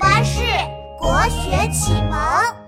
巴士国学启蒙。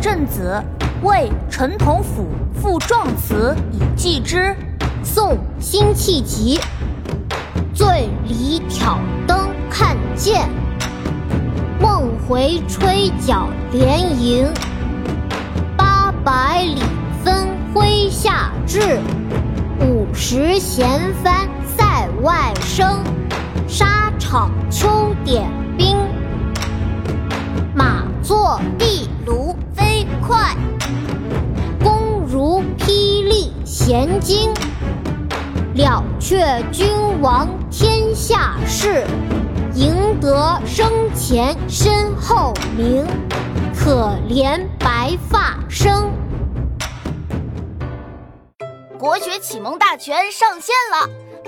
镇子为陈同甫赋壮词以寄之。宋·辛弃疾。醉里挑灯看剑，梦回吹角连营。八百里分麾下炙，五十弦翻塞外声。沙场秋点兵，马作的卢。快，弓如霹雳弦惊，了却君王天下事，赢得生前身后名。可怜白发生。国学启蒙大全上线了，